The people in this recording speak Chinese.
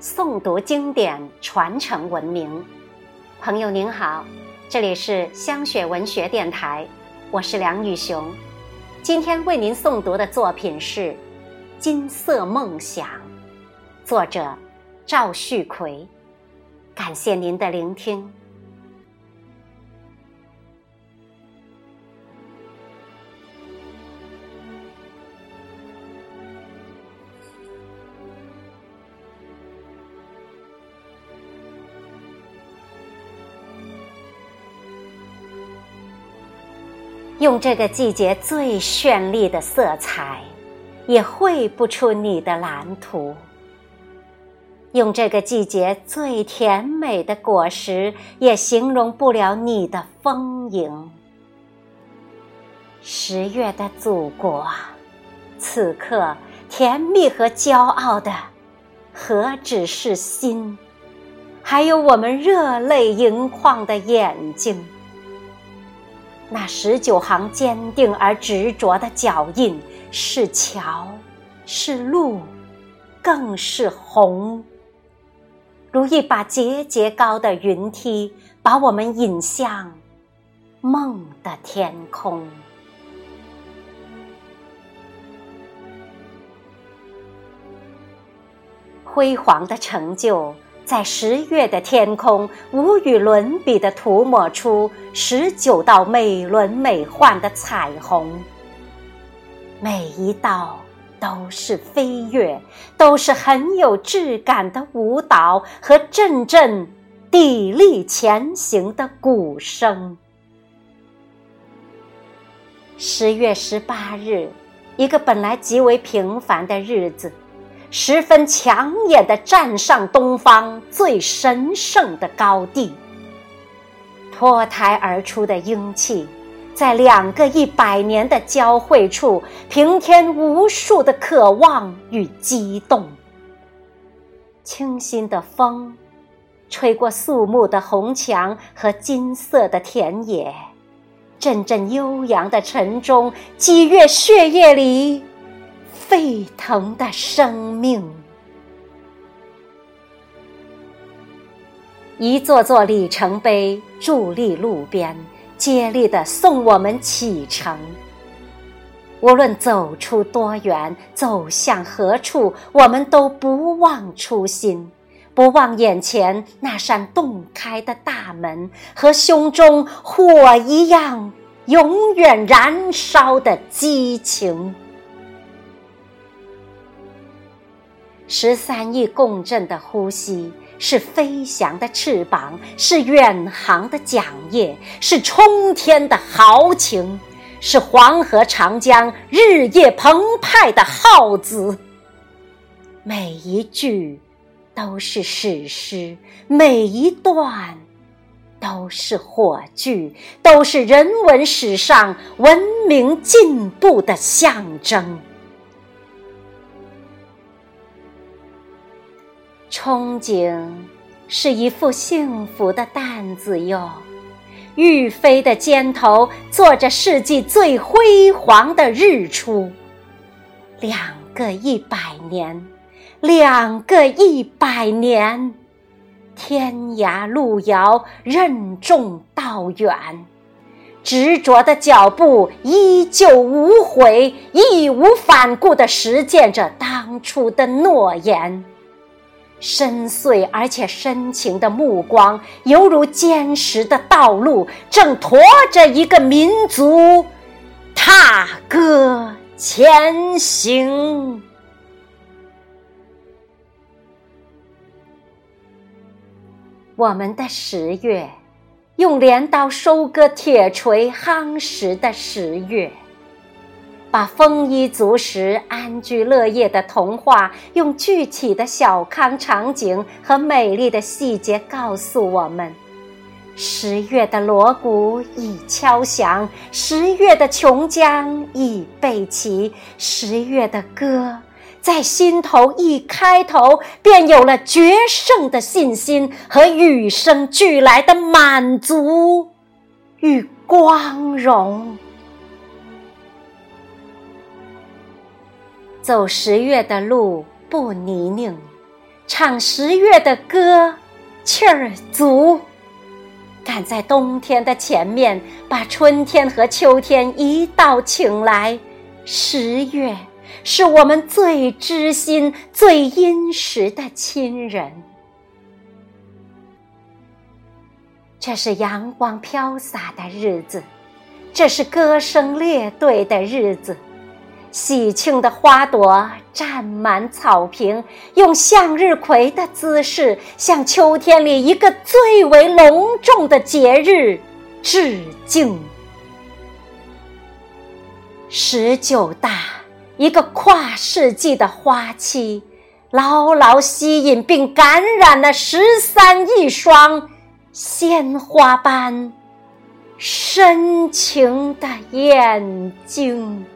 诵读经典，传承文明。朋友您好，这里是香雪文学电台，我是梁宇雄。今天为您诵读的作品是《金色梦想》，作者赵旭奎。感谢您的聆听。用这个季节最绚丽的色彩，也绘不出你的蓝图；用这个季节最甜美的果实，也形容不了你的丰盈。十月的祖国，此刻甜蜜和骄傲的，何止是心，还有我们热泪盈眶的眼睛。那十九行坚定而执着的脚印，是桥，是路，更是虹。如一把节节高的云梯，把我们引向梦的天空。辉煌的成就。在十月的天空，无与伦比地涂抹出十九道美轮美奂的彩虹。每一道都是飞跃，都是很有质感的舞蹈和阵阵砥砺前行的鼓声。十月十八日，一个本来极为平凡的日子。十分抢眼的站上东方最神圣的高地，脱胎而出的英气，在两个一百年的交汇处，平添无数的渴望与激动。清新的风，吹过肃穆的红墙和金色的田野，阵阵悠扬的晨钟激越血液里。沸腾的生命，一座座里程碑伫立路边，接力的送我们启程。无论走出多远，走向何处，我们都不忘初心，不忘眼前那扇洞开的大门和胸中火一样永远燃烧的激情。十三亿共振的呼吸，是飞翔的翅膀，是远航的桨叶，是冲天的豪情，是黄河长江日夜澎湃的号子。每一句都是史诗，每一段都是火炬，都是人文史上文明进步的象征。憧憬是一副幸福的担子哟，玉飞的肩头坐着世纪最辉煌的日出。两个一百年，两个一百年，天涯路遥，任重道远，执着的脚步依旧无悔、义无反顾地实践着当初的诺言。深邃而且深情的目光，犹如坚实的道路，正驮着一个民族踏歌前行。我们的十月，用镰刀收割铁锤夯实的十月。把丰衣足食、安居乐业的童话，用具体的小康场景和美丽的细节告诉我们：十月的锣鼓已敲响，十月的琼浆已备齐，十月的歌在心头一开头，便有了决胜的信心和与生俱来的满足与光荣。走十月的路不泥泞，唱十月的歌，气儿足。赶在冬天的前面，把春天和秋天一道请来。十月是我们最知心、最殷实的亲人。这是阳光飘洒的日子，这是歌声列队的日子。喜庆的花朵占满草坪，用向日葵的姿势向秋天里一个最为隆重的节日致敬。十九大，一个跨世纪的花期，牢牢吸引并感染了十三亿双鲜花般深情的眼睛。